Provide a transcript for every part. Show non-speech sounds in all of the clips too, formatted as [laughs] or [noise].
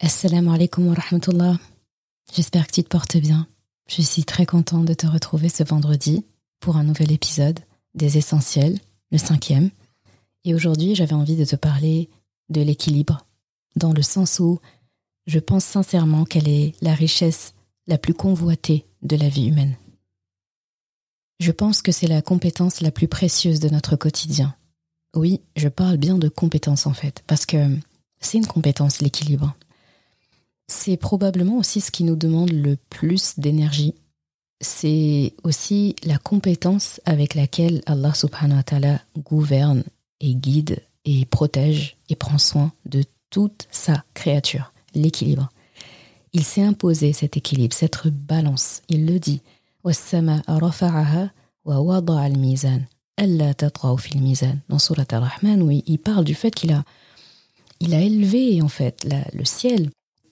Assalamu alaikum wa rahmatullah. J'espère que tu te portes bien. Je suis très contente de te retrouver ce vendredi pour un nouvel épisode des Essentiels, le cinquième. Et aujourd'hui, j'avais envie de te parler de l'équilibre, dans le sens où je pense sincèrement qu'elle est la richesse la plus convoitée de la vie humaine. Je pense que c'est la compétence la plus précieuse de notre quotidien. Oui, je parle bien de compétence en fait, parce que c'est une compétence, l'équilibre. C'est probablement aussi ce qui nous demande le plus d'énergie. C'est aussi la compétence avec laquelle Allah subhanahu wa ta'ala gouverne et guide et protège et prend soin de toute sa créature, l'équilibre. Il s'est imposé cet équilibre, cette balance. Il le dit. Dans Surat Al-Rahman, il parle du fait qu'il a, il a élevé en fait le ciel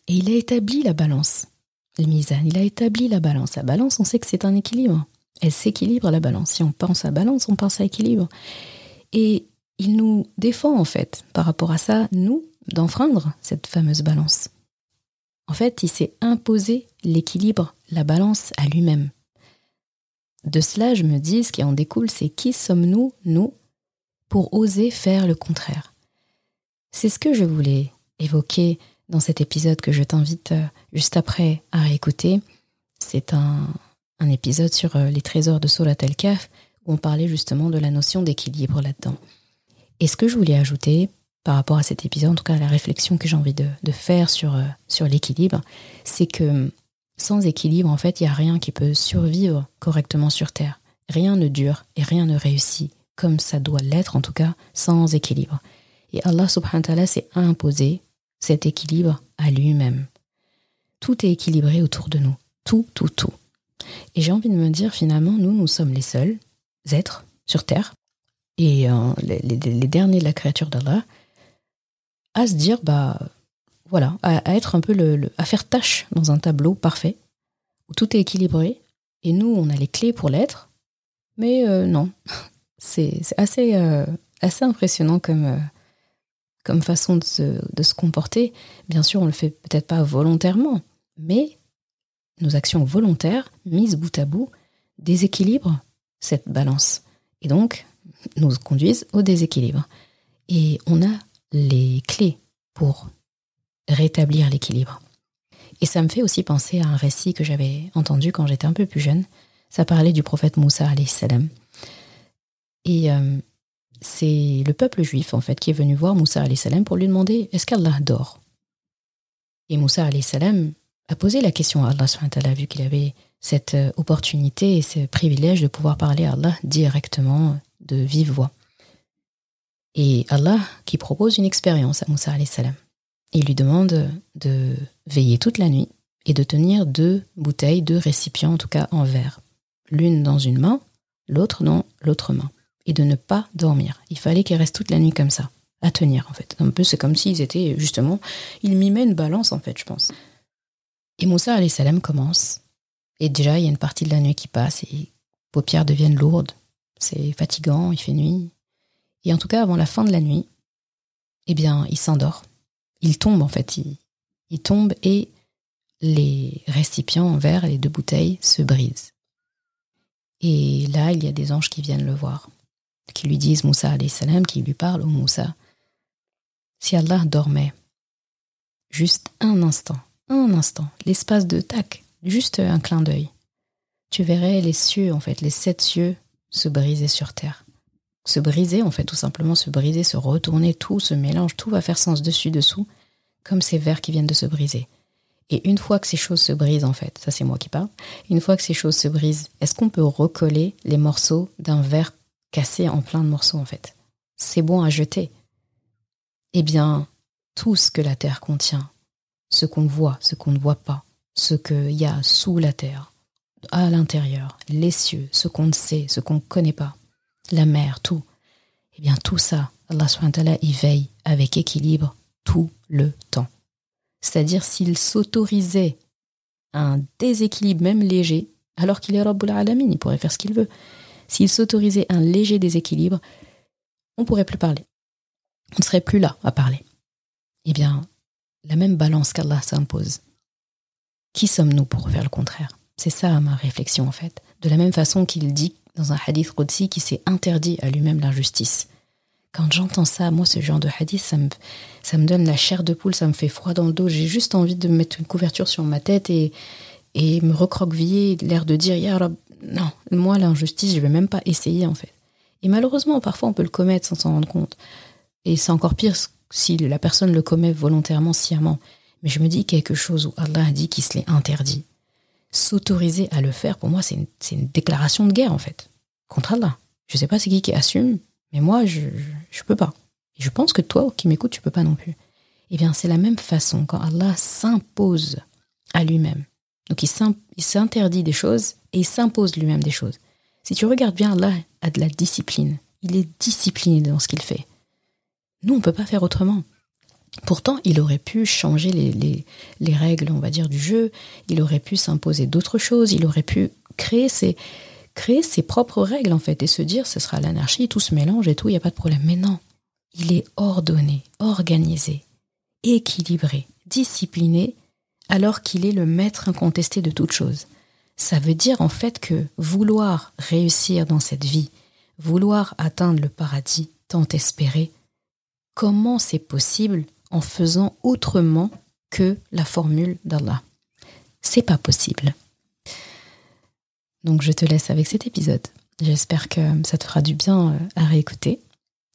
et il a établi la balance. Le il a établi la balance. La balance, on sait que c'est un équilibre. Elle s'équilibre la balance. Si on pense à balance, on pense à équilibre. Et il nous défend en fait par rapport à ça, nous, d'enfreindre cette fameuse balance. En fait, il s'est imposé l'équilibre, la balance à lui-même. De cela, je me dis, ce qui en découle, c'est qui sommes-nous, nous, pour oser faire le contraire? C'est ce que je voulais évoquer dans cet épisode que je t'invite euh, juste après à réécouter. C'est un, épisode sur euh, les trésors de Solat El Kaf où on parlait justement de la notion d'équilibre là-dedans. Et ce que je voulais ajouter par rapport à cet épisode, en tout cas la réflexion que j'ai envie de, faire sur, euh, sur l'équilibre, c'est que sans équilibre, en fait, il n'y a rien qui peut survivre correctement sur Terre. Rien ne dure et rien ne réussit comme ça doit l'être, en tout cas, sans équilibre. Et Allah subhanahu wa ta'ala s'est imposé cet équilibre à lui-même. Tout est équilibré autour de nous. Tout, tout, tout. Et j'ai envie de me dire, finalement, nous, nous sommes les seuls êtres sur Terre et euh, les, derniers de la créature d'Allah à se dire, bah voilà, à, être un peu le, à faire tâche dans un tableau parfait où tout est équilibré et nous, on a les clés pour l'être, mais euh, non, [laughs] c'est assez, euh, assez impressionnant comme, comme façon de se, comporter. Bien sûr, on le fait peut-être pas volontairement, mais nos actions volontaires, mises bout à bout, déséquilibrent cette balance. Et donc, nous conduisent au déséquilibre. Et on a les clés pour rétablir l'équilibre. Et ça me fait aussi penser à un récit que j'avais entendu quand j'étais un peu plus jeune. Ça parlait du prophète Moussa salam. Et euh, c'est le peuple juif en fait qui est venu voir Moussa salam pour lui demander est-ce qu'Allah dort? Et Moussa salam a posé la question à Allah vu qu'il avait cette euh, opportunité et ce privilège de pouvoir parler à Allah directement de vive voix. Et Allah qui propose une expérience à Moussa salam. Il lui demande de veiller toute la nuit et de tenir deux bouteilles, deux récipients en tout cas en verre. L'une dans une main, l'autre dans l'autre main et de ne pas dormir. Il fallait qu'ils restent toute la nuit comme ça, à tenir en fait. Un peu, c'est comme s'ils étaient justement, ils mimaient une balance en fait, je pense. Et Moussa salam commence. Et déjà, il y a une partie de la nuit qui passe et les paupières deviennent lourdes. C'est fatigant, il fait nuit. Et en tout cas, avant la fin de la nuit, eh bien, il s'endort. Il tombe en fait. Il, il tombe et les récipients en verre, les deux bouteilles, se brisent. Et là, il y a des anges qui viennent le voir qui lui disent Moussa salam, qui lui parle au Moussa. Si Allah dormait juste un instant, un instant, l'espace de tac, juste un clin d'œil, tu verrais les cieux, en fait, les sept cieux se briser sur terre. Se briser, en fait, tout simplement se briser, se retourner, tout se mélange, tout va faire sens dessus-dessous, comme ces vers qui viennent de se briser. Et une fois que ces choses se brisent, en fait, ça c'est moi qui parle, une fois que ces choses se brisent, est-ce qu'on peut recoller les morceaux d'un verre cassé en plein de morceaux en fait. C'est bon à jeter. Eh bien, tout ce que la terre contient, ce qu'on voit, ce qu'on ne voit pas, ce qu'il y a sous la terre, à l'intérieur, les cieux, ce qu'on ne sait, ce qu'on ne connaît pas, la mer, tout, eh bien tout ça, Allah subhanahu y veille avec équilibre tout le temps. C'est-à-dire s'il s'autorisait un déséquilibre même léger, alors qu'il est Rabbul Alamin, il pourrait faire ce qu'il veut. S'il s'autorisait un léger déséquilibre, on ne pourrait plus parler. On ne serait plus là à parler. Eh bien, la même balance qu'Allah s'impose, qui sommes-nous pour faire le contraire? C'est ça ma réflexion en fait. De la même façon qu'il dit dans un hadith Qudsi qui s'est interdit à lui-même l'injustice. Quand j'entends ça, moi, ce genre de hadith, ça me, ça donne la chair de poule, ça me fait froid dans le dos. J'ai juste envie de mettre une couverture sur ma tête et, et me recroqueviller, l'air de dire Ya non, moi, l'injustice, je vais même pas essayer en fait. Et malheureusement, parfois, on peut le commettre sans s'en rendre compte. Et c'est encore pire si la personne le commet volontairement, sciemment. Mais je me dis quelque chose où Allah a dit qu'il se l'est interdit. S'autoriser à le faire, pour moi, c'est une, déclaration de guerre, en fait, contre Allah. Je sais pas c'est qui qui assume, mais moi, je, je, peux pas. Et je pense que toi qui m'écoutes, tu peux pas non plus. Eh bien, c'est la même façon quand Allah s'impose à lui-même. Donc, il s'interdit des choses et il s'impose lui-même des choses. Si tu regardes bien, Allah a de la discipline. Il est discipliné dans ce qu'il fait. Nous, on ne peut pas faire autrement. Pourtant, il aurait pu changer les, les, les, règles, on va dire, du jeu. Il aurait pu s'imposer d'autres choses. Il aurait pu créer ses, créer ses propres règles, en fait, et se dire, ce sera l'anarchie, tout se mélange et tout, il n'y a pas de problème. Mais non, il est ordonné, organisé, équilibré, discipliné, alors qu'il est le maître incontesté de toute chose. Ça veut dire, en fait, que vouloir réussir dans cette vie, vouloir atteindre le paradis tant espéré, comment c'est possible en faisant autrement que la formule d'Allah? C'est pas possible. Donc je te laisse avec cet épisode. J'espère que ça te fera du bien euh, à réécouter.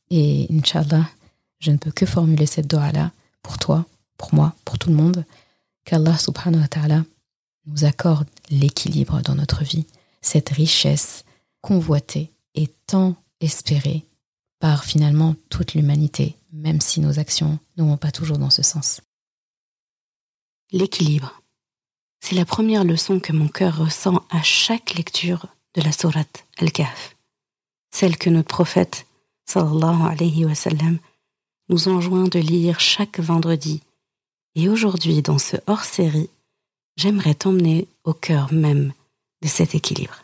Et Inch'Allah, je ne peux que formuler cette doha-là pour toi, pour moi, pour tout le monde. Qu'Allah subhanahu wa ta'ala nous accorde l'équilibre dans notre vie, cette richesse convoitée et tant espérée par finalement toute l'humanité, même si nos actions ne vont pas toujours dans ce sens. L'équilibre. C'est la première leçon que mon cœur ressent à chaque lecture de la sourate Al-Kahf, celle que notre prophète, sallallahu alayhi wa sallam, nous enjoint de lire chaque vendredi. Et aujourd'hui, dans ce hors-série, j'aimerais t'emmener au cœur même de cet équilibre.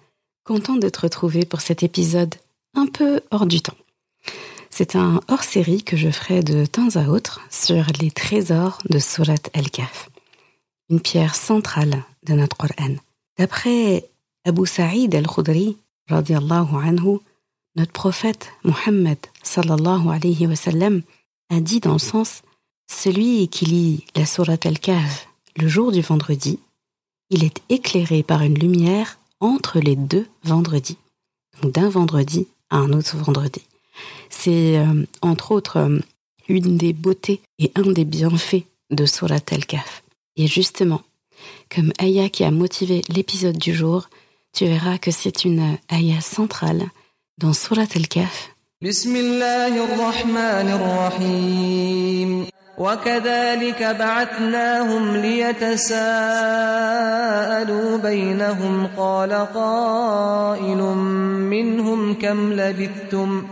Content de te retrouver pour cet épisode un peu hors du temps. C'est un hors-série que je ferai de temps à autre sur les trésors de Surat al-Kahf, une pierre centrale de notre Coran. D'après Abu Sa'id al-Khudri, anhu, notre prophète Muhammad sallallahu alayhi wa sallam a dit dans le sens Celui qui lit la Surat al-Kahf le jour du vendredi, il est éclairé par une lumière entre les deux vendredis. d'un vendredi à un autre vendredi. C'est euh, entre autres euh, une des beautés et un des bienfaits de Surat al-Kaf. Et justement, comme Aya qui a motivé l'épisode du jour, tu verras que c'est une Aya centrale dans Surat al-Kaf. وكذلك بعثناهم ليتساءلوا بينهم قال قائل منهم كم لبثتم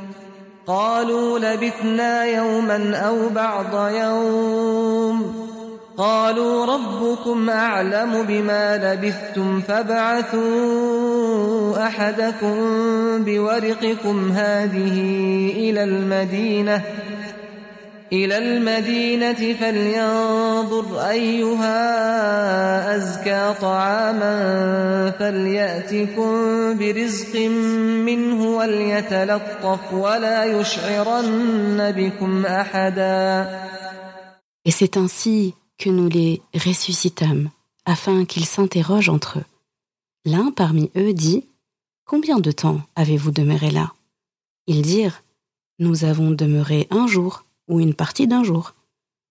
قالوا لبثنا يوما أو بعض يوم قالوا ربكم أعلم بما لبثتم فابعثوا أحدكم بورقكم هذه إلى المدينة إلى المدينة فلينظر أيها أزكى طعاما فليأتكم برزق منه وليتلطف ولا يشعرن بكم أحدا Et c'est ainsi que nous les ressuscitâmes, afin qu'ils s'interrogent entre eux. L'un parmi eux dit Combien de temps avez-vous demeuré là Ils dirent Nous avons demeuré un jour ou une partie d'un jour.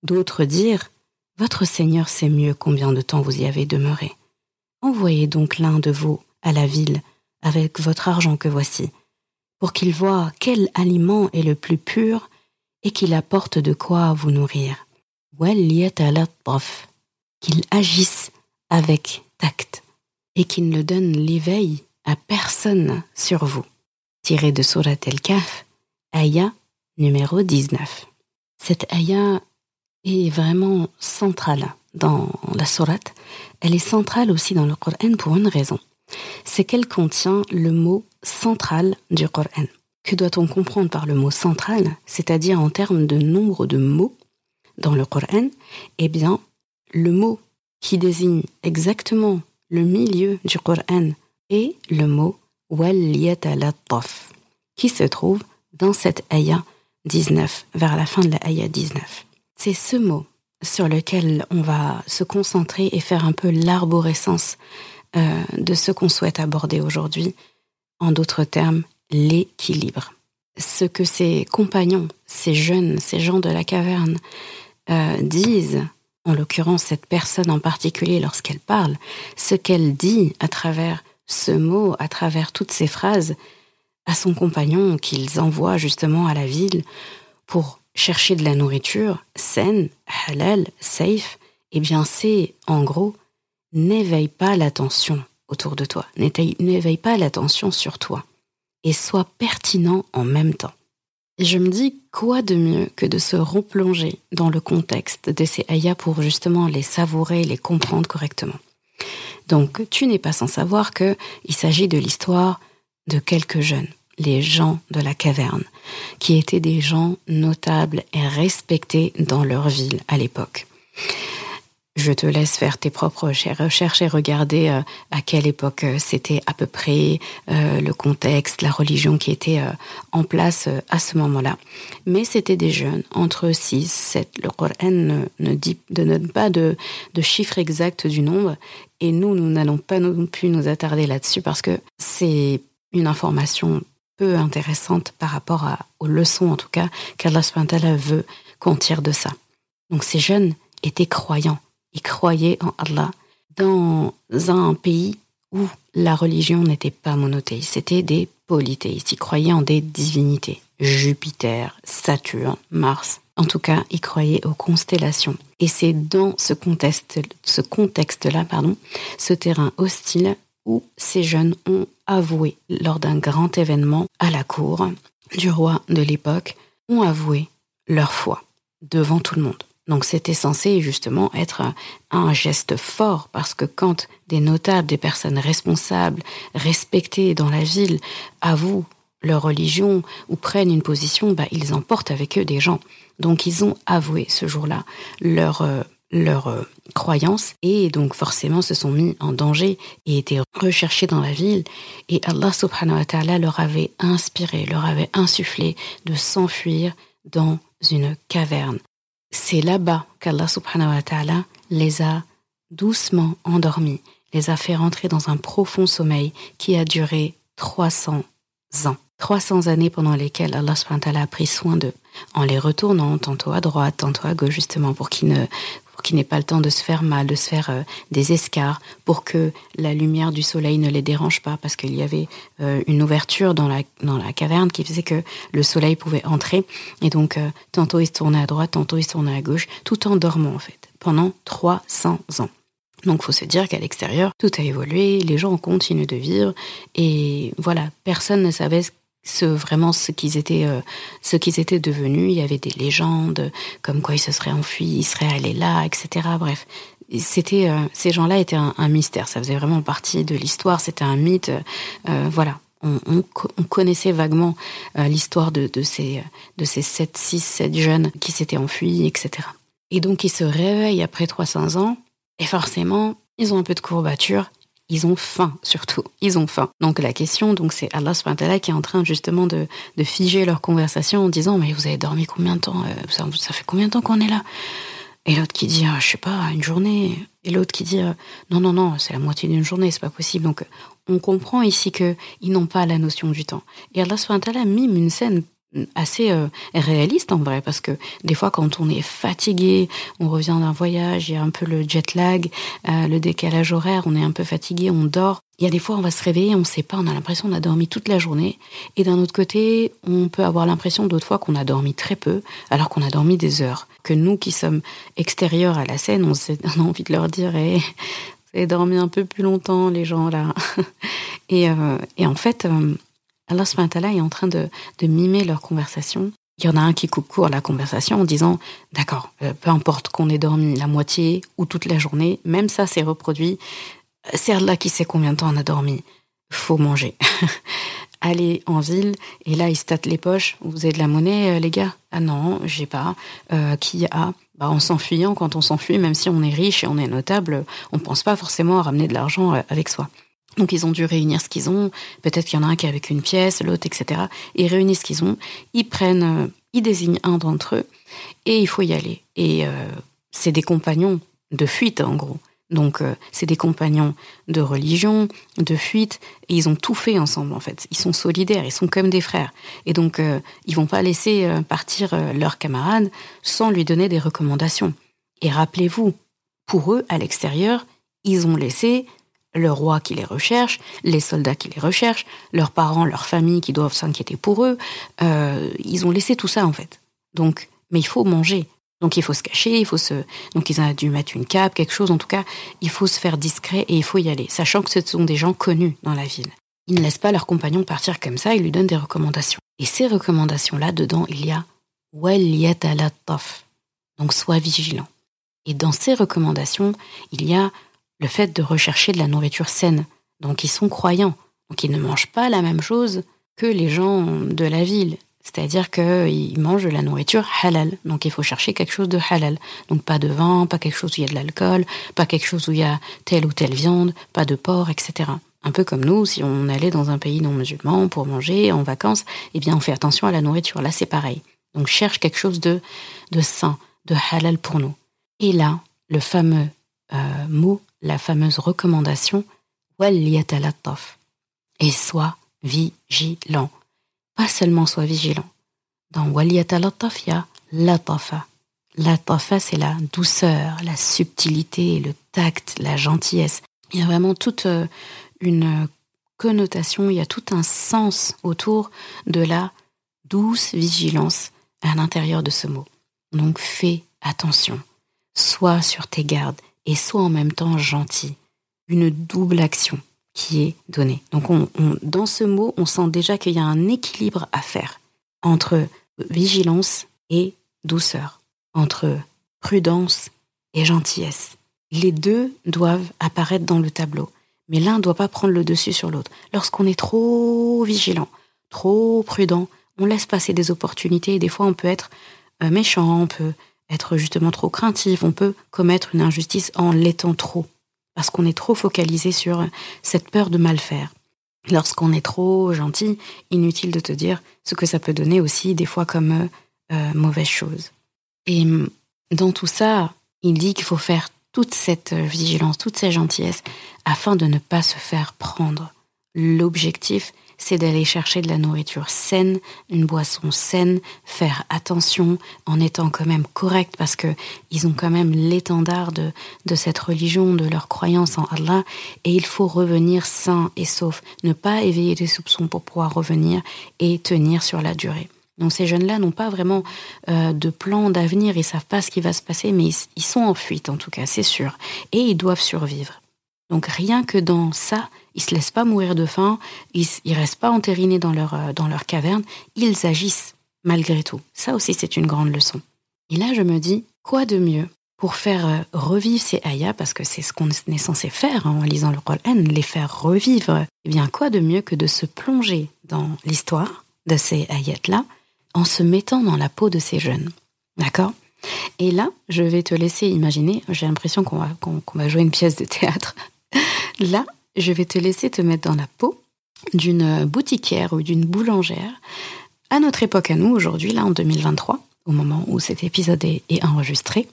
D'autres dirent Votre Seigneur sait mieux combien de temps vous y avez demeuré. Envoyez donc l'un de vous à la ville avec votre argent que voici, pour qu'il voie quel aliment est le plus pur et qu'il apporte de quoi vous nourrir. Qu'il agisse avec tact et qu'il ne donne l'éveil à personne sur vous. Tiré de Surat El-Kaf, Aya numéro 19. Cette Aya est vraiment centrale dans la sourate. Elle est centrale aussi dans le Coran pour une raison. C'est qu'elle contient le mot central du Coran. Que doit-on comprendre par le mot central, c'est-à-dire en termes de nombre de mots dans le Coran Eh bien, le mot qui désigne exactement le milieu du Coran est le mot wal qui se trouve dans cette ayah 19, vers la fin de la ayah 19. C'est ce mot sur lequel on va se concentrer et faire un peu l'arborescence euh, de ce qu'on souhaite aborder aujourd'hui, en d'autres termes, l'équilibre. Ce que ces compagnons, ces jeunes, ces gens de la caverne euh, disent, en l'occurrence cette personne en particulier lorsqu'elle parle, ce qu'elle dit à travers ce mot, à travers toutes ces phrases, à son compagnon qu'ils envoient justement à la ville pour chercher de la nourriture saine, halal, safe, eh bien c'est en gros n'éveille pas l'attention autour de toi, n'éveille pas l'attention sur toi et sois pertinent en même temps. Et je me dis quoi de mieux que de se replonger dans le contexte de ces ayats pour justement les savourer, les comprendre correctement. Donc tu n'es pas sans savoir qu'il s'agit de l'histoire de quelques jeunes les gens de la caverne, qui étaient des gens notables et respectés dans leur ville à l'époque. Je te laisse faire tes propres recherches et regarder euh, à quelle époque euh, c'était à peu près euh, le contexte, la religion qui était en place à ce moment-là. Mais c'était des jeunes, entre 6, 7. Le Coran ne, dit, ne donne pas de, de chiffre exact du nombre. Et nous, nous n'allons pas non plus nous attarder là-dessus parce que c'est une information peu intéressante par rapport aux leçons, en tout cas, qu'Allah veut qu'on tire de ça. Donc ces jeunes étaient croyants. Ils croyaient en Allah dans un pays où la religion n'était pas monothéiste, c'était des polythéistes. Ils croyaient en des divinités. Jupiter, Saturne, Mars. En tout cas, ils croyaient aux constellations. Et c'est dans ce contexte, ce contexte-là, pardon, ce terrain hostile où ces jeunes ont avoué, lors d'un grand événement à la cour du roi de l'époque, ont avoué leur foi devant tout le monde. Donc c'était censé justement être un geste fort parce que quand des notables, des personnes responsables, respectées dans la ville avouent leur religion ou prennent une position, bah, ils emportent avec eux des gens. Donc ils ont avoué ce jour-là leur euh, leur euh, croyance et donc forcément se sont mis en danger et étaient recherchés dans la ville et Allah subhanahu wa ta'ala leur avait inspiré, leur avait insufflé de s'enfuir dans une caverne. C'est là-bas qu'Allah subhanahu wa ta'ala les a doucement endormis, les a fait rentrer dans un profond sommeil qui a duré 300 ans. 300 années pendant lesquelles Allah subhanahu wa ta'ala a pris soin d'eux, en les retournant tantôt à droite, tantôt à gauche, justement, pour qu'ils ne pour qu'ils pas le temps de se faire mal, de se faire euh, des escarres, pour que la lumière du soleil ne les dérange pas, parce qu'il y avait euh, une ouverture dans la, dans la caverne qui faisait que le soleil pouvait entrer. Et donc, euh, tantôt il se tournait à droite, tantôt il se tournait à gauche, tout en dormant en fait, pendant 300 ans. Donc, faut se dire qu'à l'extérieur, tout a évolué, les gens continuent de vivre, et voilà, personne ne savait ce ce, vraiment ce qu'ils étaient, euh, étaient devenus. Il y avait des légendes comme quoi ils se seraient enfuis, ils seraient allés là, etc. Bref, c'était, euh, ces gens-là étaient un, mystère. Ça faisait vraiment partie de l'histoire. C'était un mythe. Euh, voilà. On, on, on connaissait vaguement l'histoire de, de, ces, de ces 7, 6, 7 jeunes qui s'étaient enfuis, etc. Et donc, ils se réveillent après 300 ans, et forcément, ils ont un peu de courbature, ils ont faim surtout, ils ont faim. Donc la question, donc c'est Allah subhanahu qui est en train justement de, de, figer leur conversation en disant mais vous avez dormi combien de temps euh, ça, fait combien de temps qu'on est là? Et l'autre qui dit ah, je sais pas une journée. Et l'autre qui dit non non non c'est la moitié d'une journée c'est pas possible. Donc on comprend ici que ils n'ont pas la notion du temps. Et Allah subhanahu mime une scène assez euh, réaliste en vrai parce que des fois quand on est fatigué on revient d'un voyage il y a un peu le jet lag euh, le décalage horaire on est un peu fatigué on dort. Il y a des fois on va se réveiller on sait pas on a l'impression qu'on a dormi toute la journée. Et d'un autre côté on peut avoir l'impression d'autres fois qu'on a dormi très peu alors qu'on a dormi des heures. Que nous qui sommes extérieurs à la scène on, a envie de leur dire et eh, vous dormi un peu plus longtemps les gens là. [laughs] Et, euh, et en fait euh, Allah est en train de, de, mimer leur conversation. Il y en a un qui coupe court la conversation en disant D'accord, euh, peu importe qu'on ait dormi la moitié ou toute la journée, même ça s'est reproduit. C'est Allah qui sait combien de temps on a dormi? Faut manger. [laughs] Allez en ville et là, il se les poches. Vous avez de la monnaie, euh, les gars? Ah non, j'ai pas. Euh, qui a? Bah, En s'enfuyant, quand on s'enfuit, même si on est riche et on est notable, on pense pas forcément à ramener de l'argent avec soi. Donc ils ont dû réunir ce qu'ils ont. Peut-être qu'il y en a un qui est avec une pièce, l'autre, etc. Ils réunissent ce qu'ils ont. Ils prennent, euh, ils désignent un d'entre eux et il faut y aller. Et euh, c'est des compagnons de fuite en gros. Donc euh, c'est des compagnons de religion, de fuite, et ils ont tout fait ensemble en fait. Ils sont solidaires, ils sont comme des frères. Et donc ils vont pas laisser partir leurs camarades sans lui donner des recommandations. Et rappelez-vous, pour eux, à l'extérieur, ils ont laissé le roi qui les recherche, les soldats qui les recherchent, leurs parents, leurs familles qui doivent s'inquiéter pour eux. Euh, ils ont laissé tout ça en fait. Donc, mais il faut manger. Donc il faut se cacher, il faut se. Donc ils ont dû mettre une cape, quelque chose. En tout cas, il faut se faire discret et il faut y aller, sachant que ce sont des gens connus dans la ville. Ils ne laissent pas leurs compagnons partir comme ça. Ils lui donnent des recommandations. Et ces recommandations-là, dedans, il y a donc sois vigilant. Et dans ces recommandations, il y a le fait de rechercher de la nourriture saine. Donc ils sont croyants. Donc ils ne mangent pas la même chose que les gens de la ville. C'est-à-dire qu'ils mangent de la nourriture halal. Donc il faut chercher quelque chose de halal. Donc pas de vin, pas quelque chose où il y a de l'alcool, pas quelque chose où il y a telle ou telle viande, pas de porc, etc. Un peu comme nous, si on allait dans un pays non musulman pour manger en vacances, eh bien on fait attention à la nourriture. Là c'est pareil. Donc cherche quelque chose de, de sain, de halal pour nous. Et là, le fameux euh, mot la fameuse recommandation et sois vigilant. Pas seulement sois vigilant. Dans waliyatalattaf, il y a latafa. Latafa, c'est la douceur, la subtilité, le tact, la gentillesse. Il y a vraiment toute euh, une connotation, il y a tout un sens autour de la douce vigilance à l'intérieur de ce mot. Donc fais attention, sois sur tes gardes, et soit en même temps gentil. Une double action qui est donnée. Donc on, dans ce mot, on sent déjà qu'il y a un équilibre à faire entre vigilance et douceur, entre prudence et gentillesse. Les deux doivent apparaître dans le tableau, mais l'un ne doit pas prendre le dessus sur l'autre. Lorsqu'on est trop vigilant, trop prudent, on laisse passer des opportunités et des fois on peut être euh, méchant, on peut être justement trop craintif, on peut commettre une injustice en l'étant trop, parce qu'on est trop focalisé sur cette peur de mal faire. Lorsqu'on est trop gentil, inutile de te dire ce que ça peut donner aussi des fois comme euh, mauvaise chose. Et mm, dans tout ça, il dit qu'il faut faire toute cette vigilance, toute cette gentillesse, afin de ne pas se faire prendre. L'objectif, c'est d'aller chercher de la nourriture saine, une boisson saine, faire attention en étant quand même correct parce que ils ont quand même l'étendard de, de cette religion, de leur croyance en Allah et il faut revenir sain et sauf, ne pas éveiller des soupçons pour pouvoir revenir et tenir sur la durée. Donc ces jeunes-là n'ont pas vraiment euh, de plan d'avenir, ils savent pas ce qui va se passer, mais ils, ils sont en fuite en tout cas, c'est sûr, et ils doivent survivre. Donc rien que dans ça, ils se laissent pas mourir de faim, ils, ils restent pas entérinés dans leur, euh, dans leur caverne, ils agissent malgré tout. Ça aussi, c'est une grande leçon. Et là, je me dis, quoi de mieux pour faire euh, revivre ces ayats, parce que c'est ce qu'on est censé faire hein, en lisant le Qur'an, les faire revivre, eh bien quoi de mieux que de se plonger dans l'histoire de ces ayats-là en se mettant dans la peau de ces jeunes. D'accord? Et là, je vais te laisser imaginer, j'ai l'impression qu'on va, qu'on va jouer une pièce de théâtre. Là, je vais te laisser te mettre dans la peau d'une boutiquière ou d'une boulangère à notre époque à nous, aujourd'hui, là en 2023, au moment où cet épisode est, enregistré.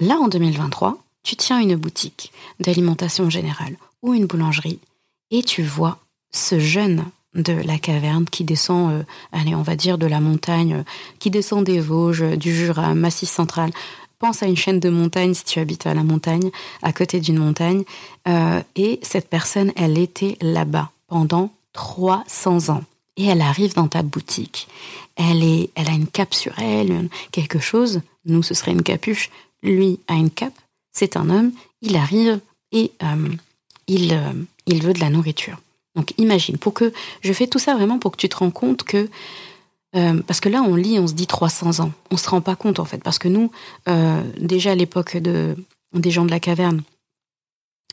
Là en 2023, tu tiens une boutique d'alimentation générale ou une boulangerie et tu vois ce jeune de la caverne qui descend, euh, allez, on va dire de la montagne, euh, qui descend des Vosges, du Jura, Massif central. Pense à une chaîne de montagnes si tu habites à la montagne, à côté d'une montagne. Euh, et cette personne, elle était là-bas pendant 300 ans. Et elle arrive dans ta boutique. Elle, est, elle a une cape sur elle, quelque chose. Nous, ce serait une capuche. Lui a une cape. C'est un homme. Il arrive et il, il veut de la nourriture. Donc imagine, pour que je fais tout ça vraiment pour que tu te rends compte que euh, parce que là, on lit, on se dit 300 ans. On se rend pas compte en fait, parce que nous, euh, déjà à l'époque de, des gens de la caverne,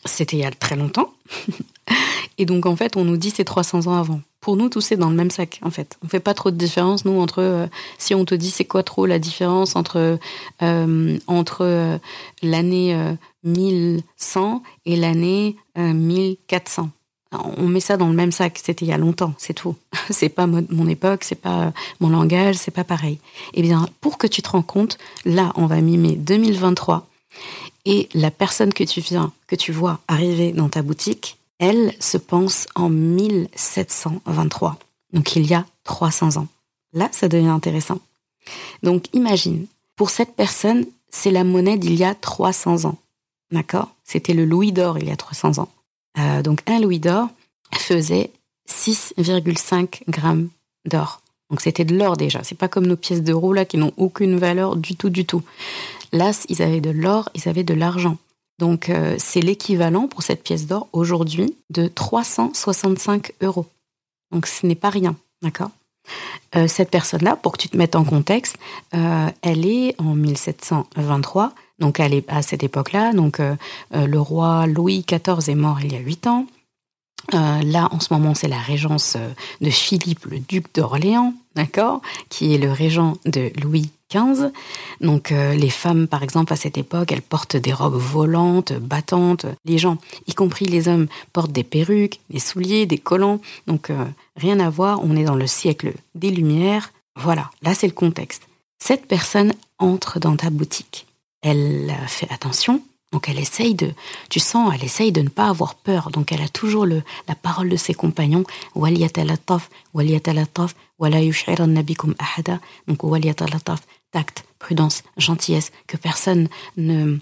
c'était il y a très longtemps. [laughs] Et donc en fait, on nous dit c'est 300 ans avant. Pour nous, tout c'est dans le même sac en fait. On fait pas trop de différence nous entre euh, si on te dit c'est quoi trop la différence entre entre l'année 1100 et l'année 1400 on met ça dans le même sac. C'était il y a longtemps, c'est tout. [laughs] C'est pas mon époque, c'est pas mon langage, c'est pas pareil. Eh bien, pour que tu te rends compte, là, on va mimer 2023 et la personne que tu viens, que tu vois arriver dans ta boutique, elle se pense en 1723. Donc il y a 300 ans. Là, ça devient intéressant. Donc imagine, pour cette personne, c'est la monnaie d'il y a 300 ans. D'accord? C'était le louis d'or il y a 300 ans. Euh, donc un louis d'or faisait 6,5 grammes d'or. Donc c'était de l'or déjà. C'est pas comme nos pièces d'euros là qui n'ont aucune valeur du tout, du tout. Là, ils avaient de l'or, ils avaient de l'argent. Donc euh, c'est l'équivalent pour cette pièce d'or aujourd'hui de 365 euros. Donc ce n'est pas rien, d'accord? Euh, Cette personne-là, pour que tu te mettes en contexte, elle est en 1723 donc à cette époque-là, donc euh, euh, le roi Louis XIV est mort il y a huit ans. Euh, là, en ce moment, c'est la régence de Philippe, le duc d'Orléans, d'accord, qui est le régent de Louis XV. Donc, les femmes, par exemple, à cette époque, elles portent des robes volantes, battantes. Les gens, y compris les hommes, portent des perruques, des souliers, des collants. Donc, rien à voir. On est dans le siècle des Lumières. Voilà, là, c'est le contexte. Cette personne entre dans ta boutique elle fait attention, donc elle essaye de, tu sens, elle essaye de ne pas avoir peur. Donc elle a toujours le, la parole de ses compagnons. Donc tact, prudence, gentillesse, que personne ne,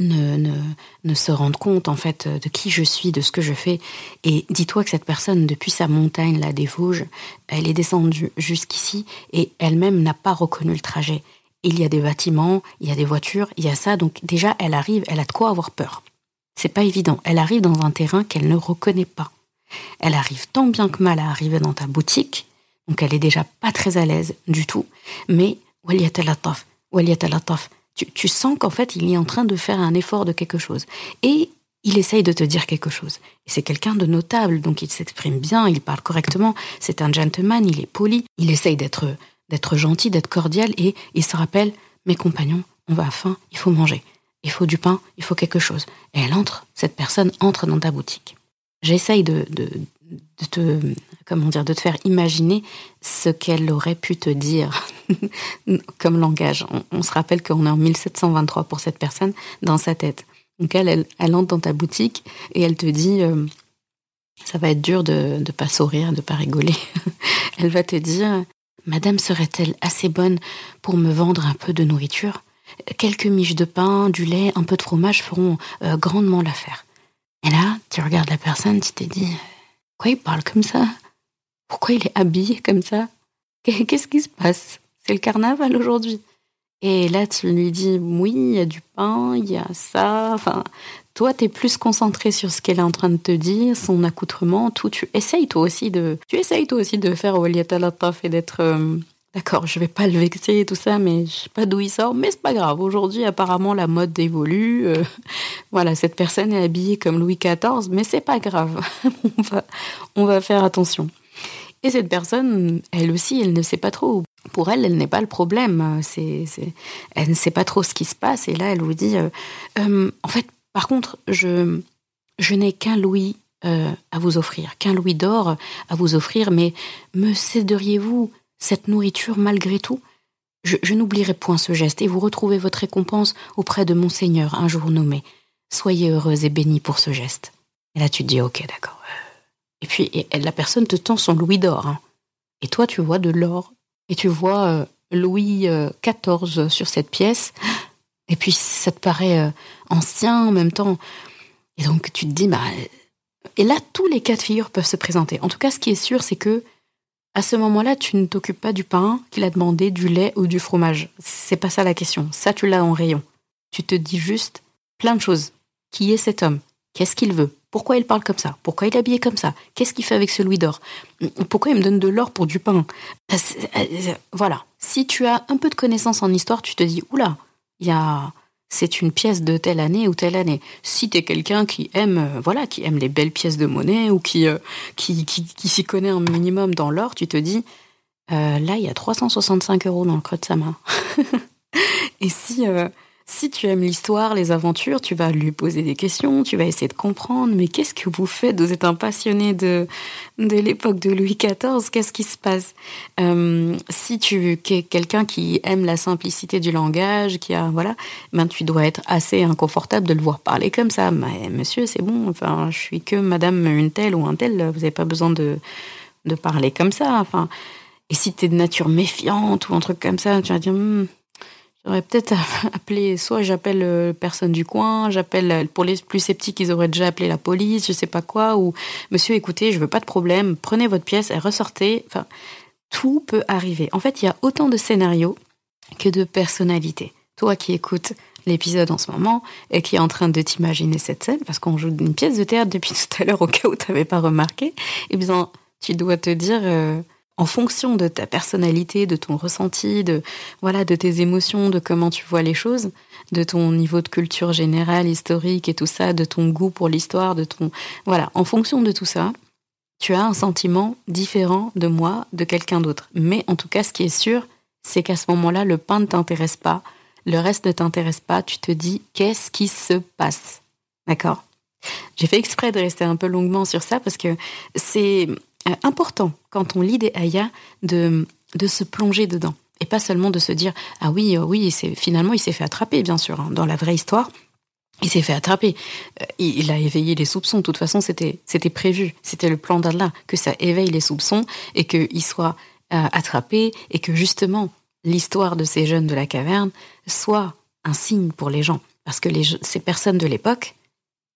ne, ne, ne, se rende compte en fait de qui je suis, de ce que je fais. Et dis-toi que cette personne, depuis sa montagne là des Vosges, elle est descendue jusqu'ici et elle-même n'a pas reconnu le trajet il y a des bâtiments, il y a des voitures, il y a ça. Donc déjà, elle arrive, elle a de quoi avoir peur. C'est pas évident. Elle arrive dans un terrain qu'elle ne reconnaît pas. Elle arrive tant bien que mal à arriver dans ta boutique, donc elle est déjà pas très à l'aise du tout. Mais tu, tu sens qu'en fait, il est en train de faire un effort de quelque chose. Et il essaye de te dire quelque chose. Et c'est quelqu'un de notable, donc il s'exprime bien, il parle correctement, c'est un gentleman, il est poli, il essaye d'être d'être gentil, d'être cordial, et il se rappelle, mes compagnons, on va à faim, il faut manger, il faut du pain, il faut quelque chose. Et elle entre, cette personne entre dans ta boutique. J'essaye de, de, te, comment dire, de te faire imaginer ce qu'elle aurait pu te dire [laughs] comme langage. On, se rappelle qu'on est en 1723 pour cette personne dans sa tête. Donc elle, elle, entre dans ta boutique et elle te dit, euh, ça va être dur de ne pas sourire, de pas rigoler. [laughs] elle va te dire, Madame serait-elle assez bonne pour me vendre un peu de nourriture? Quelques miches de pain, du lait, un peu de fromage feront euh, grandement l'affaire. Et là, tu regardes la personne, tu t'es dit, pourquoi il parle comme ça? Pourquoi il est habillé comme ça? Qu'est-ce qui se passe? C'est le carnaval aujourd'hui. Et là, tu lui dis, oui, il y a du pain, il y a ça. Enfin, toi, tu es plus concentré sur ce qu'elle est en train de te dire, son accoutrement, tout. Tu essayes toi aussi de, tu essayes toi aussi de faire Waliyat et d'être, euh, D'accord, je vais pas le vexer et tout ça, mais je sais pas d'où il sort, mais c'est pas grave. Aujourd'hui, apparemment, la mode évolue. euh, [laughs] voilà, cette personne est habillée comme Louis XIV, mais c'est pas grave. [laughs] on, va, on va faire attention. Et cette personne, elle aussi, elle ne sait pas trop. Pour elle, elle n'est pas le problème. C'est- elle ne sait pas trop ce qui se passe. Et là, elle vous dit, euh, Euh, en fait, par contre, je, je n'ai qu'un louis euh, à vous offrir, qu'un louis d'or à vous offrir, mais me céderiez-vous cette nourriture malgré tout? Je, n'oublierai point ce geste et vous retrouvez votre récompense auprès de mon Seigneur un jour nommé. Soyez heureuse et bénie pour ce geste. Et là, tu te dis, ok, d'accord. Et puis, la personne te tend son louis d'or. hein. Et toi, tu vois de l'or. Et tu vois euh, Louis euh, XIV sur cette pièce. Et puis, ça te paraît euh, ancien en même temps. Et donc, tu te dis, bah. euh, Et là, tous les cas de figure peuvent se présenter. En tout cas, ce qui est sûr, c'est que à ce moment-là, tu ne t'occupes pas du pain qu'il a demandé, du lait ou du fromage. C'est pas ça la question. Ça, tu l'as en rayon. Tu te dis juste plein de choses. Qui est cet homme? Qu'est-ce qu'il veut? Pourquoi il parle comme ça? Pourquoi il est habillé comme ça? Qu'est-ce qu'il fait avec ce louis d'or? Pourquoi il me donne de l'or pour du pain? Euh, c'est- euh, Voilà. Si tu as un peu de connaissance en histoire, tu te dis oula, y a c'est une pièce de telle année ou telle année. Si tu es quelqu'un qui aime euh, voilà, qui aime les belles pièces de monnaie ou qui euh, qui, qui, s'y connaît un minimum dans l'or, tu te dis euh, là, il y a 365 euros dans le creux de sa main. [laughs] Et si, euh, si tu aimes l'histoire, les aventures, tu vas lui poser des questions, tu vas essayer de comprendre, mais qu'est-ce que vous faites Vous êtes un passionné de, l'époque de Louis XIV, qu'est-ce qui se passe Euh, Si tu es quelqu'un qui aime la simplicité du langage, qui a, voilà, ben tu dois être assez inconfortable de le voir parler comme ça. Mais monsieur, c'est bon, enfin, je suis que madame une telle ou un tel, vous n'avez pas besoin de, parler comme ça. Et si tu es de nature méfiante ou un truc comme ça, tu vas dire, Hmm, j'aurais peut-être [laughs] appelé, soit j'appelle euh, personne du coin, j'appelle, euh, pour les plus sceptiques, ils auraient déjà appelé la police, je sais pas quoi, ou monsieur, écoutez, je veux pas de problème, prenez votre pièce et ressortez. Enfin, tout peut arriver. En fait, il y a autant de scénarios que de personnalités. Toi qui écoutes l'épisode en ce moment et qui est en train de t'imaginer cette scène, parce qu'on joue une pièce de théâtre depuis [laughs] tout à l'heure au cas où tu n'avais pas remarqué, eh bien, tu dois te dire, euh, en fonction de ta personnalité, de ton ressenti, de voilà, de tes émotions, de comment tu vois les choses, de ton niveau de culture générale, historique et tout ça, de ton goût pour l'histoire, de ton voilà, en fonction de tout ça, tu as un sentiment différent de moi, de quelqu'un d'autre. Mais en tout cas, ce qui est sûr, c'est qu'à ce moment-là, le pain ne t'intéresse pas, le reste ne t'intéresse pas, tu te dis qu'est-ce qui se passe? D'accord? J'ai fait exprès de rester un peu longuement sur ça parce que c'est important quand on lit des ayats de, de se plonger dedans. Et pas seulement de se dire ah oui euh, oui c'est finalement il s'est fait attraper bien sûr hein, dans la vraie histoire il s'est fait attraper. Euh, il a éveillé les soupçons. De toute façon c'était c'était prévu. C'était le plan d'Allah que ça éveille les soupçons et qu'il soit euh, attrapé et que justement l'histoire de ces jeunes de la caverne soit un signe pour les gens. Parce que les, ces personnes de l'époque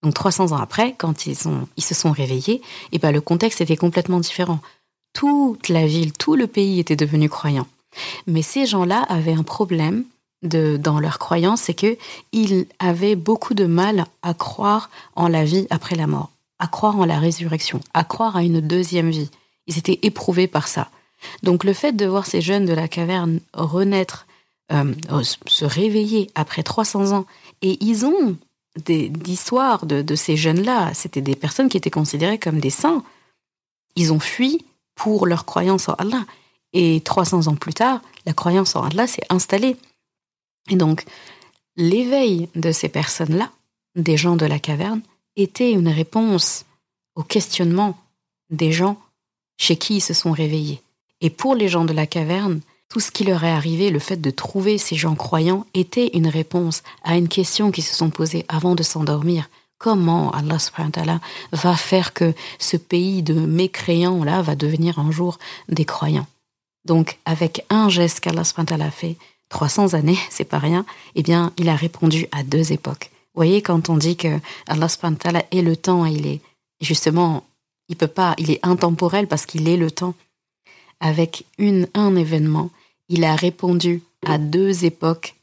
donc 300 ans après, quand ils, ont, ils se sont réveillés, et ben le contexte était complètement différent. Toute la ville, tout le pays était devenu croyant. Mais ces gens-là avaient un problème de, dans leur croyance, c'est que ils avaient beaucoup de mal à croire en la vie après la mort, à croire en la résurrection, à croire à une deuxième vie. Ils étaient éprouvés par ça. Donc le fait de voir ces jeunes de la caverne renaître, euh, se réveiller après 300 ans, et ils ont d'histoires de, de ces jeunes-là. C'était des personnes qui étaient considérées comme des saints. Ils ont fui pour leur croyance en Allah. Et 300 ans plus tard, la croyance en Allah s'est installée. Et donc, l'éveil de ces personnes-là, des gens de la caverne, était une réponse au questionnement des gens chez qui ils se sont réveillés. Et pour les gens de la caverne, tout ce qui leur est arrivé, le fait de trouver ces gens croyants, était une réponse à une question qu'ils se sont posées avant de s'endormir. Comment Allah subhanahu va faire que ce pays de mécréants-là va devenir un jour des croyants? Donc, avec un geste qu'Allah subhanahu wa ta'ala a fait, 300 années, [laughs] c'est pas rien, eh bien, il a répondu à deux époques. Vous voyez, quand on dit que Allah subhanahu est le temps, il est, justement, il peut pas, il est intemporel parce qu'il est le temps. Avec une, un événement, il a répondu à deux époques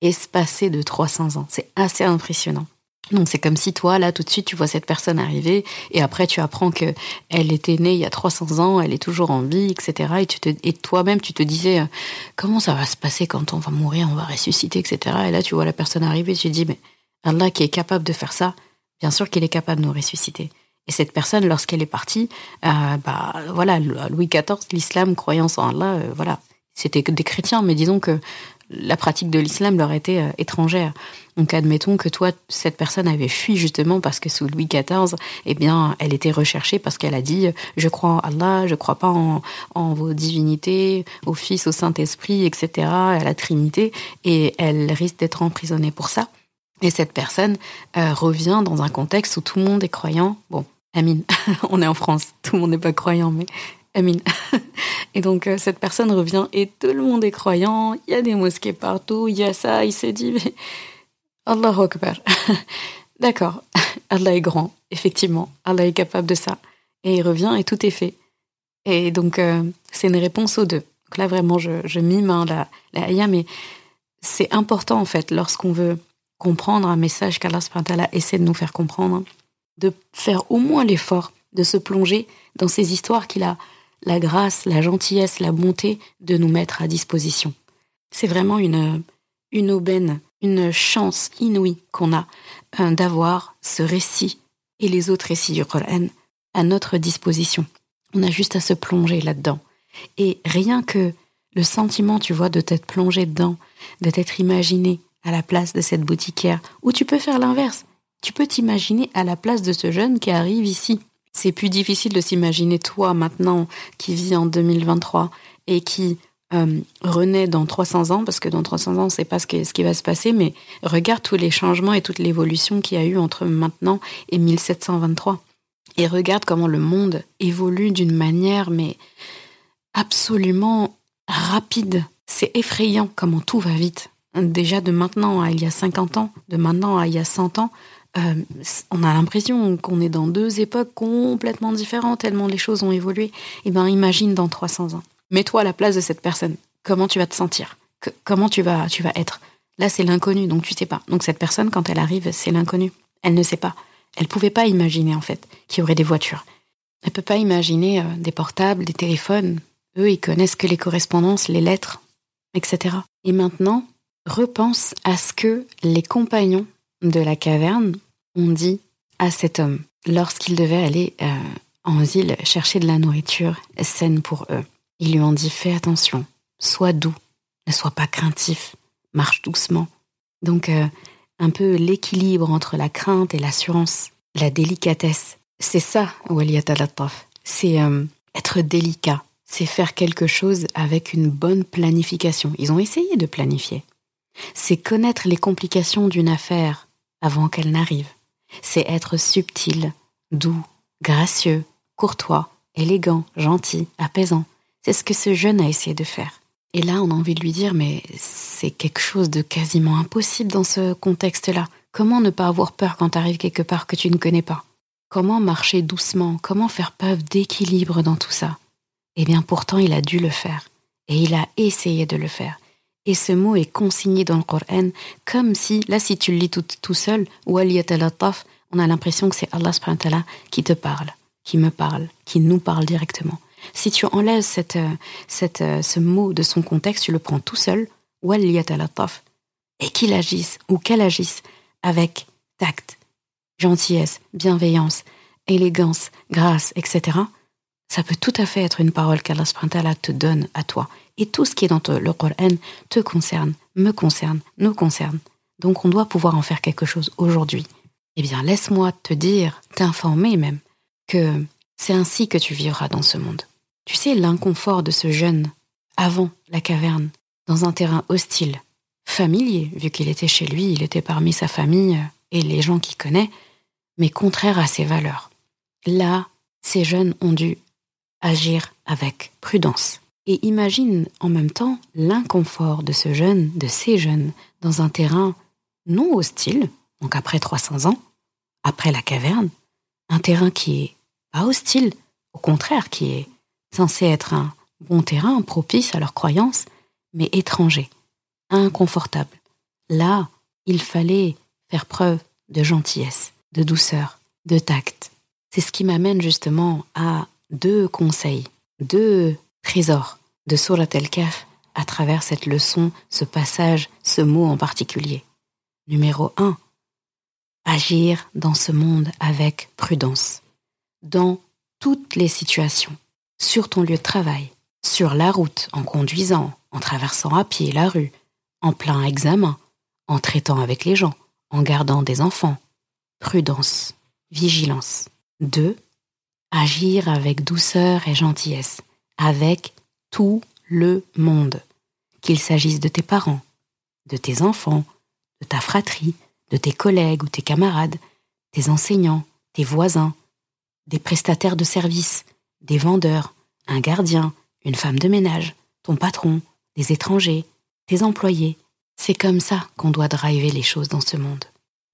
espacées de 300 ans. C'est assez impressionnant. Donc c'est comme si toi, là, tout de suite, tu vois cette personne arriver et après tu apprends que elle était née il y a 300 ans, elle est toujours en vie, etc. Et, toi-même, tu te disais, euh, comment ça va se passer quand on va mourir, on va ressusciter, etc. Et là, tu vois la personne arriver et tu te dis, mais Allah qui est capable de faire ça, bien sûr qu'il est capable de nous ressusciter. Et cette personne, lorsqu'elle est partie, euh, bah voilà, Louis XIV, l'islam, croyance en Allah, euh, voilà, c'était des chrétiens, mais disons que la pratique de l'islam leur était euh, étrangère. Donc admettons que toi, cette personne avait fui justement parce que sous Louis XIV, eh bien, elle était recherchée parce qu'elle a dit je crois en Allah, je crois pas en, vos divinités, au Fils, au Saint-Esprit, etc., à la Trinité, et elle risque d'être emprisonnée pour ça. Et cette personne euh, revient dans un contexte où tout le monde est croyant. Bon, Amine, [laughs] on est en France, tout le monde n'est pas croyant, mais Amine. [laughs] Et donc euh, cette personne revient et tout le monde est croyant, il y a des mosquées partout, il y a ça, il s'est dit, mais [laughs] Allah Akbar. [laughs] D'accord, Allah est grand, effectivement, Allah est capable de ça. Et il revient et tout est fait. Et donc euh, c'est une réponse aux deux. Donc là vraiment je, mime hein, la, la mais c'est important en fait lorsqu'on veut comprendre un message qu'Allah essaie de nous faire comprendre, de faire au moins l'effort de se plonger dans ces histoires qu'il a la grâce, la gentillesse, la bonté de nous mettre à disposition. C'est vraiment une, une aubaine, une chance inouïe qu'on a euh, d'avoir ce récit et les autres récits du Coran à notre disposition. On a juste à se plonger là-dedans. Et rien que le sentiment, tu vois, de t'être plongé dedans, de t'être imaginé à la place de cette boutiquière, ou tu peux faire l'inverse. Tu peux t'imaginer à la place de ce jeune qui arrive ici c'est plus difficile de s'imaginer toi maintenant qui vis en 2023 et qui euh, renaît dans 300 ans, parce que dans 300 ans, c'est pas ce qui, ce qui va se passer, mais regarde tous les changements et toute l'évolution qu'il y a eu entre maintenant et 1723. Et regarde comment le monde évolue d'une manière, mais absolument rapide. C'est effrayant comment tout va vite. Déjà de maintenant à il y a 50 ans, de maintenant à il y a 100 ans, euh, on a l'impression qu'on est dans deux époques complètement différentes, tellement les choses ont évolué. Eh bien, imagine dans 300 ans. Mets-toi à la place de cette personne. Comment tu vas te sentir? Comment tu vas, tu vas être? Là, c'est l'inconnu, donc tu sais pas. Donc cette personne, quand elle arrive, c'est l'inconnu. Elle ne sait pas. Elle pouvait pas imaginer, en fait, qu'il y aurait des voitures. Elle peut pas imaginer euh, des portables, des téléphones. Eux, ils connaissent que les correspondances, les lettres, etc. Et maintenant, repense à ce que les compagnons de la caverne ont dit à cet homme, lorsqu'il devait aller euh, en ville chercher de la nourriture saine pour eux, ils lui ont dit fais attention, sois doux, ne sois pas craintif, marche doucement. Donc euh, un peu l'équilibre entre la crainte et l'assurance, la délicatesse. C'est ça, Waliyatalattaf. C'est euh, être délicat, c'est faire quelque chose avec une bonne planification. Ils ont essayé de planifier. C'est connaître les complications d'une affaire avant qu'elle n'arrive. C'est être subtil, doux, gracieux, courtois, élégant, gentil, apaisant. C'est ce que ce jeune a essayé de faire. Et là, on a envie de lui dire, mais c'est quelque chose de quasiment impossible dans ce contexte-là. Comment ne pas avoir peur quand tu arrives quelque part que tu ne connais pas? Comment marcher doucement? Comment faire preuve d'équilibre dans tout ça? Eh bien, pourtant, il a dû le faire. Et il a essayé de le faire. Et ce mot est consigné dans le Coran comme si, là, si tu le lis tout, tout seul, on a l'impression que c'est Allah qui te parle, qui me parle, qui nous parle directement. Si tu enlèves cette, cette, ce mot de son contexte, tu le prends tout seul, et qu'il agisse ou qu'elle agisse avec tact, gentillesse, bienveillance, élégance, grâce, etc., ça peut tout à fait être une parole qu'Allah te donne à toi et tout ce qui est dans le Coran te concerne, me concerne, nous concerne. Donc on doit pouvoir en faire quelque chose aujourd'hui. Eh bien, laisse-moi te dire, t'informer même, que c'est ainsi que tu vivras dans ce monde. Tu sais l'inconfort de ce jeune avant la caverne, dans un terrain hostile, familier, vu qu'il était chez lui, il était parmi sa famille et les gens qu'il connaît, mais contraire à ses valeurs. Là, ces jeunes ont dû agir avec prudence. Et imagine en même temps l'inconfort de ce jeune, de ces jeunes, dans un terrain non hostile, donc après 300 ans, après la caverne, un terrain qui est pas hostile, au contraire, qui est censé être un bon terrain propice à leurs croyances, mais étranger, inconfortable. Là, il fallait faire preuve de gentillesse, de douceur, de tact. C'est ce qui m'amène justement à deux conseils, deux trésors de Surat el-Kaf à travers cette leçon, ce passage, ce mot en particulier. Numéro 1. Agir dans ce monde avec prudence, dans toutes les situations, sur ton lieu de travail, sur la route, en conduisant, en traversant à pied la rue, en plein examen, en traitant avec les gens, en gardant des enfants. Prudence, vigilance. 2. Agir avec douceur et gentillesse, avec tout le monde, qu'il s'agisse de tes parents, de tes enfants, de ta fratrie, de tes collègues ou tes camarades, tes enseignants, tes voisins, des prestataires de services, des vendeurs, un gardien, une femme de ménage, ton patron, des étrangers, tes employés. C'est comme ça qu'on doit driver les choses dans ce monde.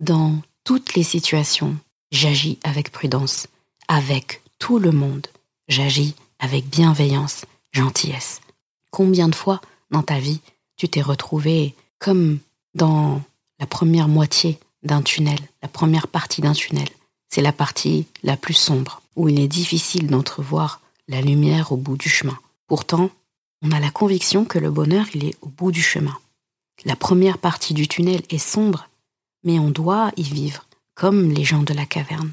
Dans toutes les situations, j'agis avec prudence, avec tout le monde. J'agis avec bienveillance, gentillesse. Combien de fois dans ta vie tu t'es retrouvé comme dans la première moitié d'un tunnel, la première partie d'un tunnel? C'est la partie la plus sombre, où il est difficile d'entrevoir la lumière au bout du chemin. Pourtant, on a la conviction que le bonheur, il est au bout du chemin. La première partie du tunnel est sombre, mais on doit y vivre, comme les gens de la caverne,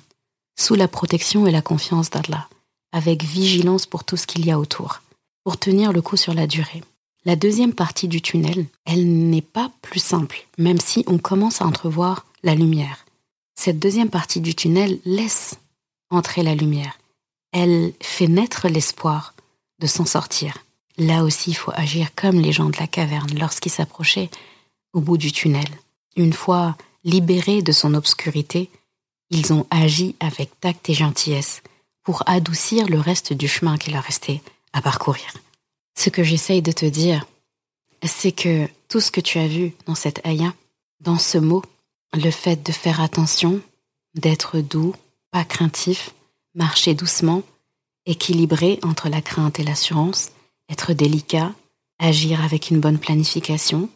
sous la protection et la confiance d'Allah, avec vigilance pour tout ce qu'il y a autour, pour tenir le coup sur la durée. La deuxième partie du tunnel, elle n'est pas plus simple, même si on commence à entrevoir la lumière. Cette deuxième partie du tunnel laisse entrer la lumière. Elle fait naître l'espoir de s'en sortir. Là aussi, il faut agir comme les gens de la caverne lorsqu'ils s'approchaient au bout du tunnel. Une fois libérés de son obscurité, ils ont agi avec tact et gentillesse pour adoucir le reste du chemin qu'il leur restait à parcourir. Ce que j'essaye de te dire, c'est que tout ce que tu as vu dans cette aya, dans ce mot, le fait de faire attention, d'être doux, pas craintif, marcher doucement, équilibré entre la crainte et l'assurance, être délicat, agir avec une bonne planification,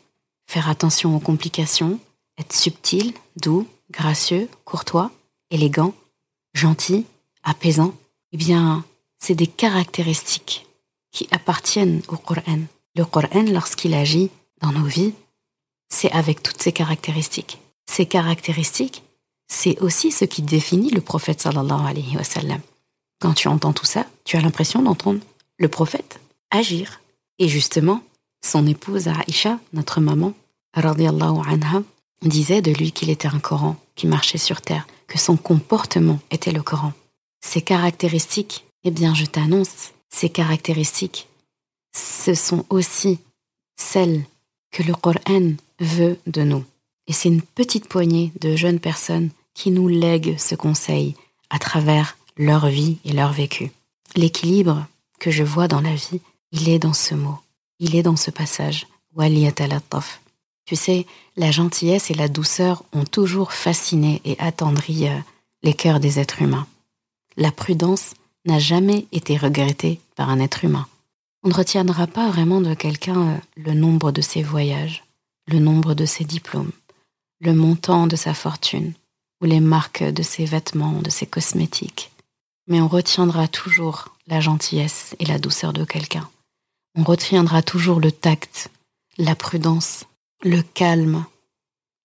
faire attention aux complications, être subtil, doux, gracieux, courtois, élégant, gentil, apaisant, eh bien, c'est des caractéristiques qui appartiennent au Coran. Le Coran, lorsqu'il agit dans nos vies, c'est avec toutes ces caractéristiques. Ces caractéristiques, c'est aussi ce qui définit le prophète sallallahu alayhi wa sallam. Quand tu entends tout ça, tu as l'impression d'entendre le prophète agir. Et justement, son épouse Aïcha, notre maman, anha, disait de lui qu'il était un Coran qui marchait sur terre, que son comportement était le Coran. Ces caractéristiques, eh bien, je t'annonce, ces caractéristiques, ce sont aussi celles que le Coran veut de nous. Et c'est une petite poignée de jeunes personnes qui nous lèguent ce conseil à travers leur vie et leur vécu. L'équilibre que je vois dans la vie, il est dans ce mot, il est dans ce passage. Tu sais, la gentillesse et la douceur ont toujours fasciné et attendri euh, les cœurs des êtres humains. La prudence n'a jamais été regrettée par un être humain. On ne retiendra pas vraiment de quelqu'un euh, le nombre de ses voyages, le nombre de ses diplômes, le montant de sa fortune ou les marques de ses vêtements, de ses cosmétiques. Mais on retiendra toujours la gentillesse et la douceur de quelqu'un. On retiendra toujours le tact, la prudence, le calme,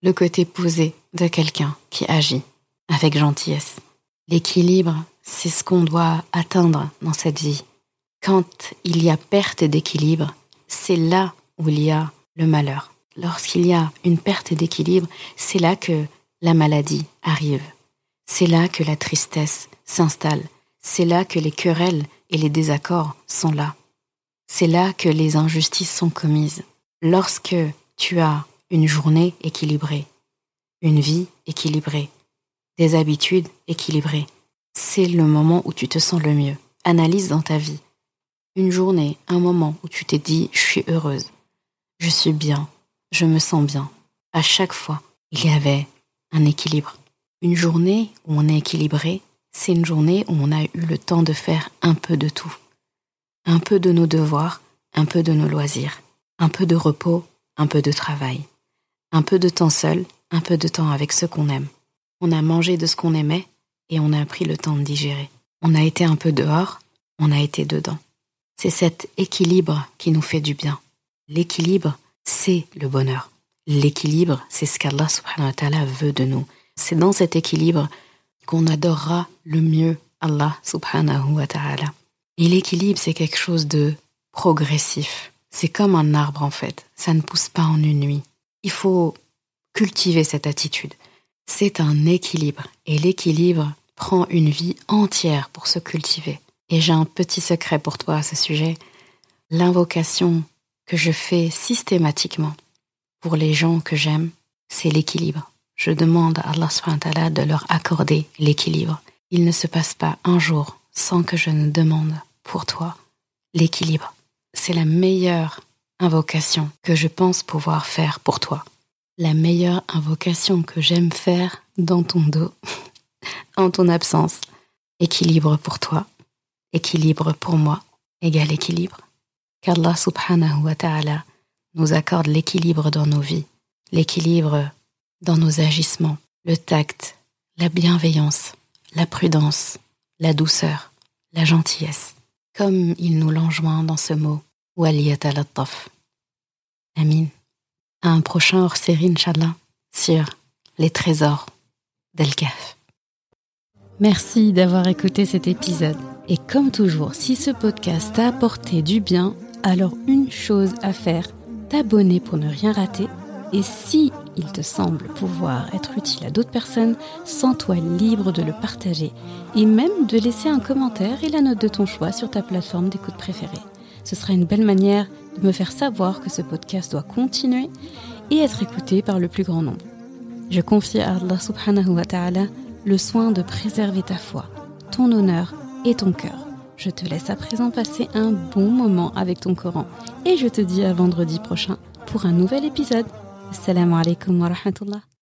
le côté posé de quelqu'un qui agit avec gentillesse. L'équilibre, c'est ce qu'on doit atteindre dans cette vie. Quand il y a perte d'équilibre, c'est là où il y a le malheur. Lorsqu'il y a une perte d'équilibre, c'est là que la maladie arrive. C'est là que la tristesse s'installe. C'est là que les querelles et les désaccords sont là. C'est là que les injustices sont commises. Lorsque tu as une journée équilibrée, une vie équilibrée, des habitudes équilibrées, c'est le moment où tu te sens le mieux. Analyse dans ta vie. Une journée, un moment où tu t'es dit je suis heureuse, je suis bien, je me sens bien. À chaque fois, il y avait un équilibre. Une journée où on est équilibré, c'est une journée où on a eu le temps de faire un peu de tout. Un peu de nos devoirs, un peu de nos loisirs, un peu de repos, un peu de travail, un peu de temps seul, un peu de temps avec ceux qu'on aime. On a mangé de ce qu'on aimait et on a pris le temps de digérer. On a été un peu dehors, on a été dedans. C'est cet équilibre qui nous fait du bien. L'équilibre, c'est le bonheur. L'équilibre, c'est ce qu'Allah subhanahu wa ta'ala veut de nous. C'est dans cet équilibre qu'on adorera le mieux Allah subhanahu wa ta'ala. Et l'équilibre, c'est quelque chose de progressif. C'est comme un arbre en fait. Ça ne pousse pas en une nuit. Il faut cultiver cette attitude. C'est un équilibre. Et l'équilibre prend une vie entière pour se cultiver. Et j'ai un petit secret pour toi à ce sujet. L'invocation que je fais systématiquement pour les gens que j'aime, c'est l'équilibre. Je demande à Allah de leur accorder l'équilibre. Il ne se passe pas un jour sans que je ne demande pour toi l'équilibre. C'est la meilleure invocation que je pense pouvoir faire pour toi. La meilleure invocation que j'aime faire dans ton dos, [laughs] en ton absence. Équilibre pour toi, équilibre pour moi, égal équilibre. Qu'Allah subhanahu wa ta'ala nous accorde l'équilibre dans nos vies, l'équilibre dans nos agissements, le tact, la bienveillance, la prudence, la douceur, la gentillesse, comme il nous l'enjoint dans ce mot, Waliyat al Amin. À un prochain hors-série, Inch'Allah, sur les trésors d'El-Kaf. Merci d'avoir écouté cet épisode. Et comme toujours, si ce podcast t'a apporté du bien, alors une chose à faire, t'abonner pour ne rien rater. Et si il te semble pouvoir être utile à d'autres personnes, sens-toi libre de le partager et même de laisser un commentaire et la note de ton choix sur ta plateforme d'écoute préférée. Ce sera une belle manière de me faire savoir que ce podcast doit continuer et être écouté par le plus grand nombre. Je confie à Allah subhanahu wa ta'ala le soin de préserver ta foi, ton honneur et ton cœur. Je te laisse à présent passer un bon moment avec ton Coran et je te dis à vendredi prochain pour un nouvel épisode. Assalamu alaikum wa rahmatullah.